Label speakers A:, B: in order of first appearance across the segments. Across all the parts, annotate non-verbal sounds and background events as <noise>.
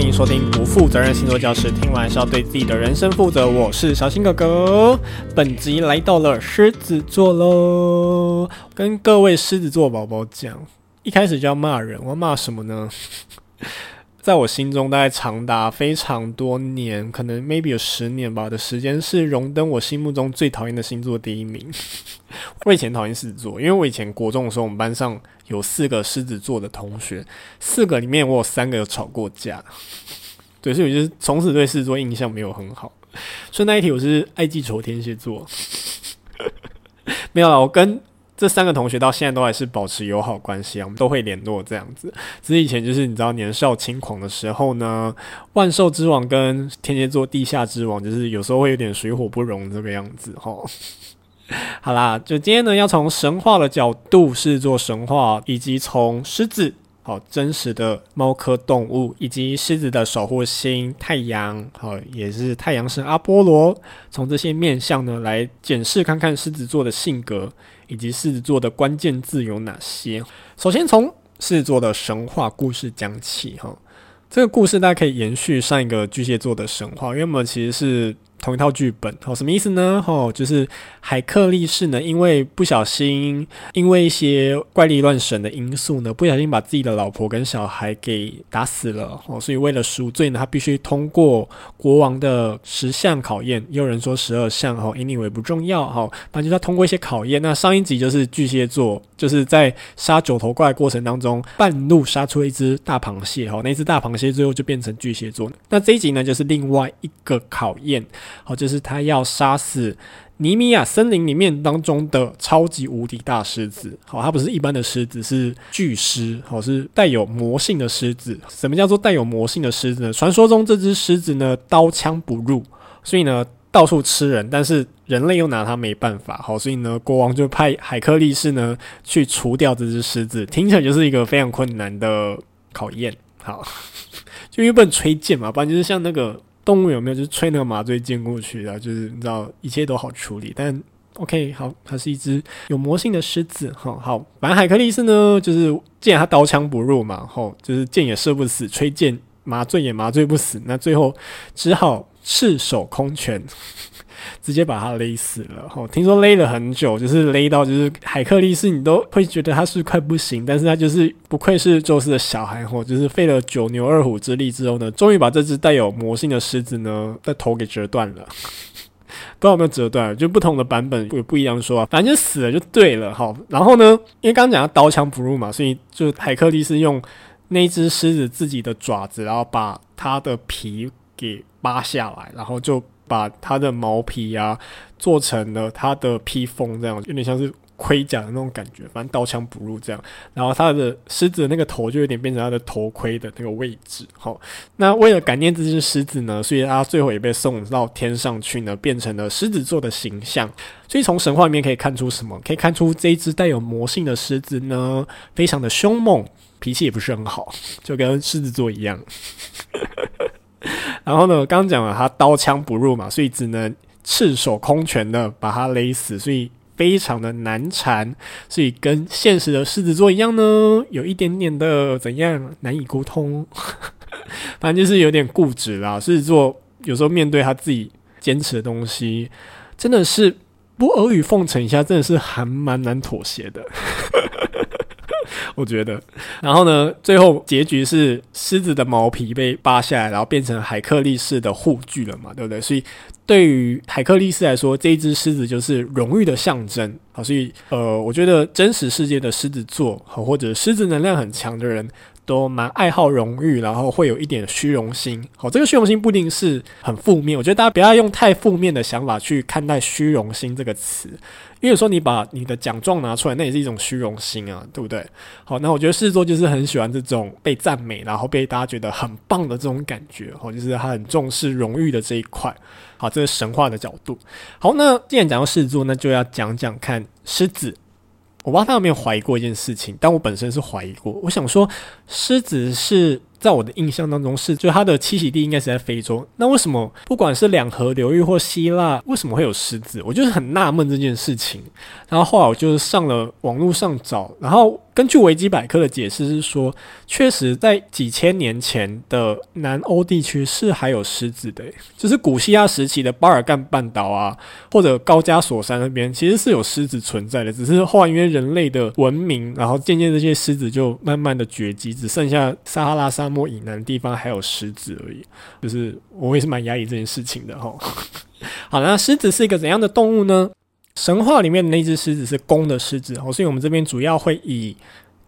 A: 欢迎收听不负责任星座教室。听完是要对自己的人生负责。我是小新哥哥，本集来到了狮子座喽。跟各位狮子座宝宝讲，一开始就要骂人，我要骂什么呢？<laughs> 在我心中，大概长达非常多年，可能 maybe 有十年吧的时间，是荣登我心目中最讨厌的星座第一名。<laughs> 我以前讨厌狮子座，因为我以前国中的时候，我们班上有四个狮子座的同学，四个里面我有三个有吵过架。<laughs> 对，所以我就从此对狮子座印象没有很好。顺带一提，我是爱记仇天蝎座。<laughs> 没有啦，我跟。这三个同学到现在都还是保持友好关系啊，我们都会联络这样子。只是以前就是你知道年少轻狂的时候呢，万兽之王跟天蝎座地下之王，就是有时候会有点水火不容这个样子哈。<laughs> 好啦，就今天呢要从神话的角度，视作神话，以及从狮子好真实的猫科动物，以及狮子的守护星太阳，好也是太阳神阿波罗，从这些面向呢来检视看看狮子座的性格。以及狮子座的关键字有哪些？首先从狮子座的神话故事讲起哈，这个故事大家可以延续上一个巨蟹座的神话，因为我们其实是。同一套剧本，哦，什么意思呢？哦，就是海克力士呢，因为不小心，因为一些怪力乱神的因素呢，不小心把自己的老婆跟小孩给打死了，哦，所以为了赎罪呢，他必须通过国王的十项考验，也有人说十二项，哦，anyway 不重要，哈，反正就是他通过一些考验。那上一集就是巨蟹座，就是在杀九头怪过程当中，半路杀出一只大螃蟹，哈，那只大螃蟹最后就变成巨蟹座。那这一集呢，就是另外一个考验。好，就是他要杀死尼米亚森林里面当中的超级无敌大狮子。好，它不是一般的狮子，是巨狮。好，是带有魔性的狮子。什么叫做带有魔性的狮子呢？传说中这只狮子呢，刀枪不入，所以呢到处吃人，但是人类又拿它没办法。好，所以呢国王就派海克力士呢去除掉这只狮子。听起来就是一个非常困难的考验。好，就因为不能吹箭嘛，不然就是像那个。动物有没有就是吹那个麻醉箭过去的？就是你知道一切都好处理，但 OK 好，它是一只有魔性的狮子，好好。反正海克力斯呢，就是既然他刀枪不入嘛，吼，就是箭也射不死，吹箭麻醉也麻醉不死，那最后只好赤手空拳。<laughs> 直接把他勒死了，吼！听说勒了很久，就是勒到就是海克力士，你都会觉得他是快不行，但是他就是不愧是宙斯的小孩，吼！就是费了九牛二虎之力之后呢，终于把这只带有魔性的狮子呢 <laughs> 的头给折断了，<laughs> 不知道有没有折断，就不同的版本有不一样说啊，反正就死了就对了，好，然后呢，因为刚刚讲到刀枪不入嘛，所以就海克力士用那只狮子自己的爪子，然后把它的皮给扒下来，然后就。把它的毛皮啊做成了它的披风，这样有点像是盔甲的那种感觉，反正刀枪不入这样。然后它的狮子的那个头就有点变成它的头盔的那个位置。好，那为了感念这只狮子呢，所以它最后也被送到天上去呢，变成了狮子座的形象。所以从神话里面可以看出什么？可以看出这一只带有魔性的狮子呢，非常的凶猛，脾气也不是很好，就跟狮子座一样。然后呢，刚刚讲了他刀枪不入嘛，所以只能赤手空拳的把他勒死，所以非常的难缠，所以跟现实的狮子座一样呢，有一点点的怎样难以沟通，<laughs> 反正就是有点固执啦。狮子座有时候面对他自己坚持的东西，真的是不阿谀奉承一下，真的是还蛮难妥协的。<laughs> 我觉得，然后呢，最后结局是狮子的毛皮被扒下来，然后变成海克力士的护具了嘛，对不对？所以对于海克力士来说，这一只狮子就是荣誉的象征。好，所以呃，我觉得真实世界的狮子座，和，或者狮子能量很强的人。都蛮爱好荣誉，然后会有一点虚荣心。好，这个虚荣心不一定是很负面，我觉得大家不要用太负面的想法去看待虚荣心这个词，因为说你把你的奖状拿出来，那也是一种虚荣心啊，对不对？好，那我觉得狮子座就是很喜欢这种被赞美，然后被大家觉得很棒的这种感觉。好，就是他很重视荣誉的这一块。好，这是神话的角度。好，那既然讲到狮子座，那就要讲讲看狮子。我不知道他有没有怀疑过一件事情，但我本身是怀疑过。我想说，狮子是在我的印象当中是，就它的栖息地应该是在非洲。那为什么不管是两河流域或希腊，为什么会有狮子？我就是很纳闷这件事情。然后后来我就是上了网络上找，然后根据维基百科的解释是说，确实在几千年前的南欧地区是还有狮子的，就是古希腊时期的巴尔干半岛啊，或者高加索山那边其实是有狮子存在的，只是后来因为人类的文明，然后渐渐这些狮子就慢慢的绝迹，只剩下撒哈拉沙漠以南的地方还有狮子而已。就是我也是蛮压抑这件事情的齁。好，那狮子是一个怎样的动物呢？神话里面的那只狮子是公的狮子哦，所以我们这边主要会以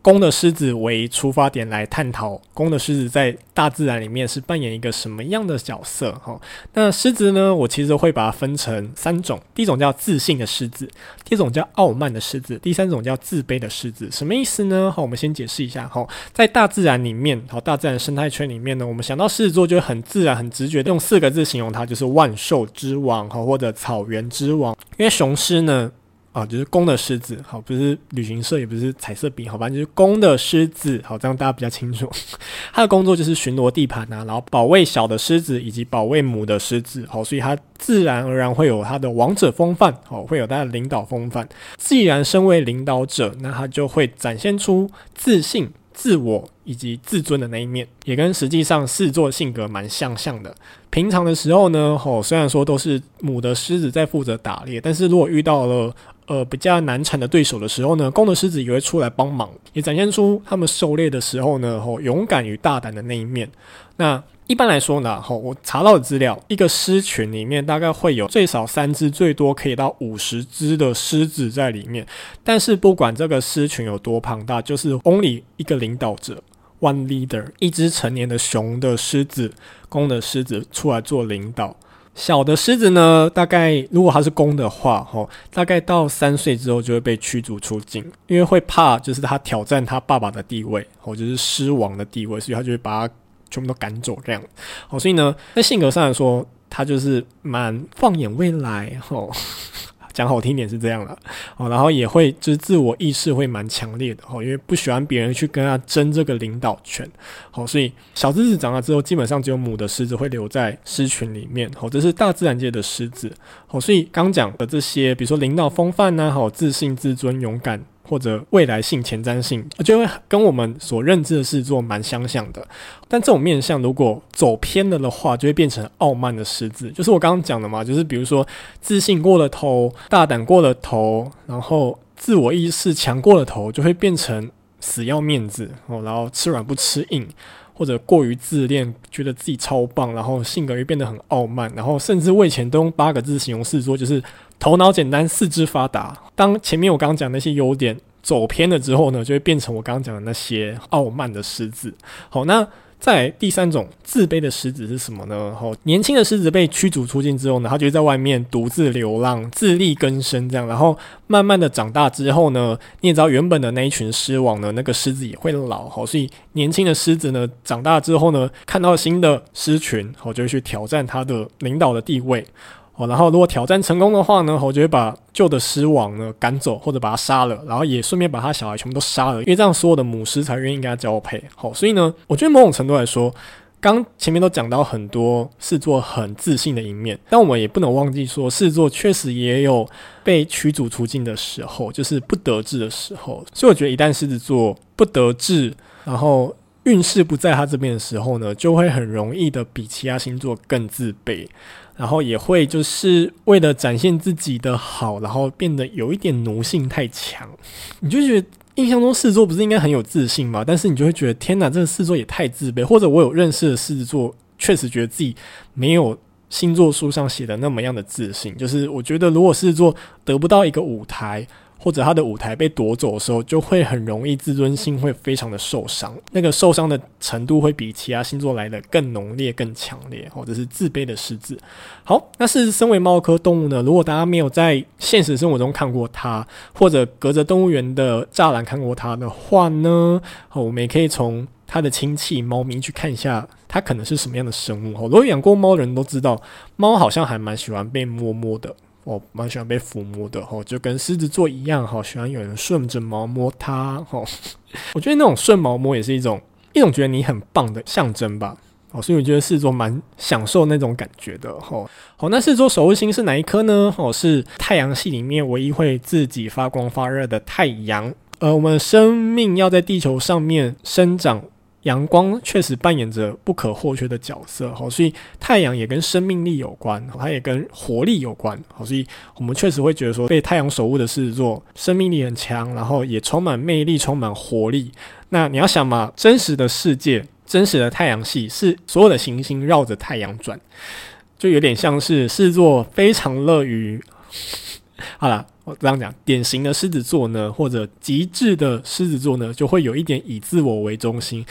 A: 公的狮子为出发点来探讨公的狮子在大自然里面是扮演一个什么样的角色哈。那狮子呢，我其实会把它分成三种，第一种叫自信的狮子，第二种叫傲慢的狮子，第三种叫自卑的狮子。什么意思呢？好，我们先解释一下哈。在大自然里面，好，大自然生态圈里面呢，我们想到狮子座就很自然、很直觉的用四个字形容它，就是万兽之王哈，或者草原之王。因为雄狮呢。啊，就是公的狮子，好，不是旅行社，也不是彩色笔，好吧，就是公的狮子，好，这样大家比较清楚。<laughs> 他的工作就是巡逻地盘啊，然后保卫小的狮子以及保卫母的狮子，好，所以它自然而然会有它的王者风范，好，会有它的领导风范。既然身为领导者，那它就会展现出自信、自我以及自尊的那一面，也跟实际上狮子座性格蛮相像的。平常的时候呢，吼，虽然说都是母的狮子在负责打猎，但是如果遇到了呃，比较难缠的对手的时候呢，公的狮子也会出来帮忙，也展现出他们狩猎的时候呢，吼，勇敢与大胆的那一面。那一般来说呢，吼，我查到的资料，一个狮群里面大概会有最少三只，最多可以到五十只的狮子在里面。但是不管这个狮群有多庞大，就是 only 一个领导者，one leader，一只成年的雄的狮子，公的狮子出来做领导。小的狮子呢，大概如果它是公的话，吼，大概到三岁之后就会被驱逐出境，因为会怕就是他挑战他爸爸的地位，或者是狮王的地位，所以他就会把他全部都赶走这样。好，所以呢，在性格上来说，他就是蛮放眼未来，吼。讲好听点是这样了哦，然后也会就是自我意识会蛮强烈的哦，因为不喜欢别人去跟他争这个领导权，好，所以小狮子长大之后，基本上只有母的狮子会留在狮群里面，好，这是大自然界的狮子，好，所以刚讲的这些，比如说领导风范呐，好，自信、自尊、勇敢。或者未来性、前瞻性，就会跟我们所认知的事做蛮相像的。但这种面相如果走偏了的话，就会变成傲慢的狮子。就是我刚刚讲的嘛，就是比如说自信过了头、大胆过了头，然后自我意识强过了头，就会变成死要面子哦，然后吃软不吃硬，或者过于自恋，觉得自己超棒，然后性格又变得很傲慢，然后甚至我以前都用八个字形容狮子座，就是。头脑简单，四肢发达。当前面我刚刚讲那些优点走偏了之后呢，就会变成我刚刚讲的那些傲慢的狮子。好，那再来第三种自卑的狮子是什么呢？好，年轻的狮子被驱逐出境之后呢，它就在外面独自流浪，自力更生这样。然后慢慢的长大之后呢，你也知道原本的那一群狮王呢，那个狮子也会老。好，所以年轻的狮子呢，长大之后呢，看到新的狮群，好，就会去挑战它的领导的地位。哦，然后如果挑战成功的话呢，我就会把旧的狮王呢赶走，或者把他杀了，然后也顺便把他小孩全部都杀了，因为这样所有的母狮才愿意跟他交配。好，所以呢，我觉得某种程度来说，刚前面都讲到很多狮子座很自信的一面，但我们也不能忘记说，狮子座确实也有被驱逐出境的时候，就是不得志的时候。所以我觉得一旦狮子座不得志，然后运势不在他这边的时候呢，就会很容易的比其他星座更自卑。然后也会就是为了展现自己的好，然后变得有一点奴性太强，你就觉得印象中狮子座不是应该很有自信吗？但是你就会觉得天哪，这个狮子座也太自卑。或者我有认识的狮子座，确实觉得自己没有星座书上写的那么样的自信。就是我觉得如果狮子座得不到一个舞台，或者他的舞台被夺走的时候，就会很容易自尊心会非常的受伤，那个受伤的程度会比其他星座来的更浓烈、更强烈，或者是自卑的狮子。好，那是身为猫科动物呢，如果大家没有在现实生活中看过它，或者隔着动物园的栅栏看过它的话呢，我们也可以从它的亲戚猫咪去看一下，它可能是什么样的生物。哦如果养过猫的人都知道，猫好像还蛮喜欢被摸摸的。我蛮喜欢被抚摸的吼，就跟狮子座一样，好喜欢有人顺着毛摸它吼。<laughs> 我觉得那种顺毛摸也是一种一种觉得你很棒的象征吧。哦，所以我觉得狮子座蛮享受那种感觉的。吼，好，那狮子座守护星是哪一颗呢？哦，是太阳系里面唯一会自己发光发热的太阳。呃，我们生命要在地球上面生长。阳光确实扮演着不可或缺的角色，好，所以太阳也跟生命力有关，它也跟活力有关，好，所以我们确实会觉得说，被太阳守护的狮子座，生命力很强，然后也充满魅力，充满活力。那你要想嘛，真实的世界，真实的太阳系是所有的行星绕着太阳转，就有点像是狮子座非常乐于，好了。我这样讲，典型的狮子座呢，或者极致的狮子座呢，就会有一点以自我为中心，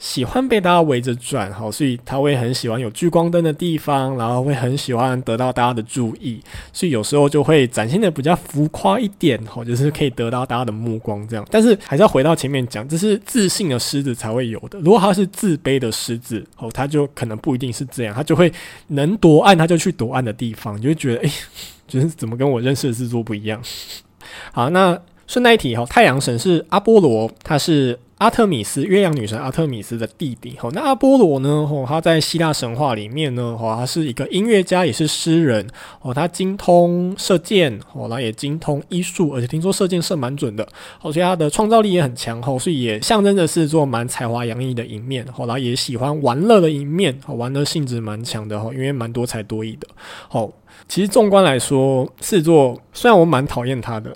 A: 喜欢被大家围着转，好，所以他会很喜欢有聚光灯的地方，然后会很喜欢得到大家的注意，所以有时候就会展现的比较浮夸一点，好，就是可以得到大家的目光这样。但是还是要回到前面讲，这是自信的狮子才会有的。如果他是自卑的狮子，哦，他就可能不一定是这样，他就会能夺暗他就去夺暗的地方，你就会觉得，哎。就是怎么跟我认识的制作不一样？好，那顺带一提哈，太阳神是阿波罗，他是阿特米斯月亮女神阿特米斯的弟弟。吼，那阿波罗呢？吼，他在希腊神话里面呢，吼，他是一个音乐家，也是诗人。哦，他精通射箭，哦，然后也精通医术，而且听说射箭射蛮准的。哦，所以他的创造力也很强。吼，所以也象征着狮子座蛮才华洋溢的一面。哦，然后也喜欢玩乐的一面。哦，玩乐性质蛮强的。吼，因为蛮多才多艺的。吼。其实纵观来说，狮子座虽然我蛮讨厌他的，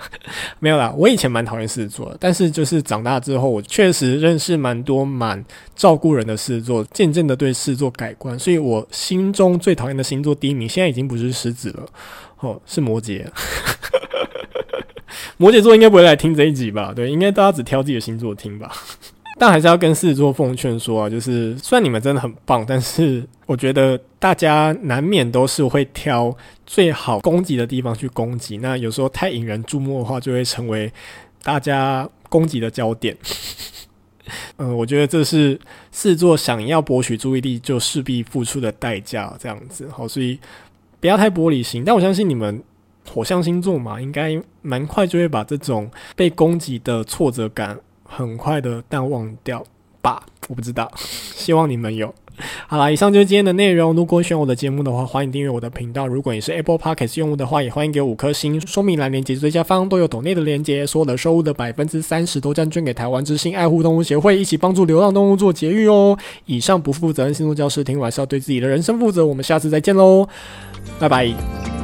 A: <laughs> 没有啦，我以前蛮讨厌狮子座的，但是就是长大之后，我确实认识蛮多蛮照顾人的狮子座，渐渐的对狮子座改观，所以我心中最讨厌的星座第一名，现在已经不是狮子了，哦，是摩羯。<laughs> 摩羯座应该不会来听这一集吧？对，应该大家只挑自己的星座听吧。但还是要跟狮子座奉劝说啊，就是虽然你们真的很棒，但是 <laughs> 我觉得大家难免都是会挑最好攻击的地方去攻击。那有时候太引人注目的话，就会成为大家攻击的焦点。嗯，<laughs> 我觉得这是狮子座想要博取注意力就势必付出的代价，这样子。好，所以不要太玻璃心。但我相信你们火象星座嘛，应该蛮快就会把这种被攻击的挫折感。很快的淡忘掉吧，我不知道，<laughs> 希望你们有。好啦，以上就是今天的内容。如果喜欢我的节目的话，欢迎订阅我的频道。如果你是 Apple Podcast 用户的话，也欢迎给我五颗星。说明栏连接最下方都有抖内的连接，所有的收入的百分之三十都将捐给台湾之星爱护动物协会，一起帮助流浪动物做节育哦。以上不负责任星座教师，听完是要对自己的人生负责。我们下次再见喽，拜拜。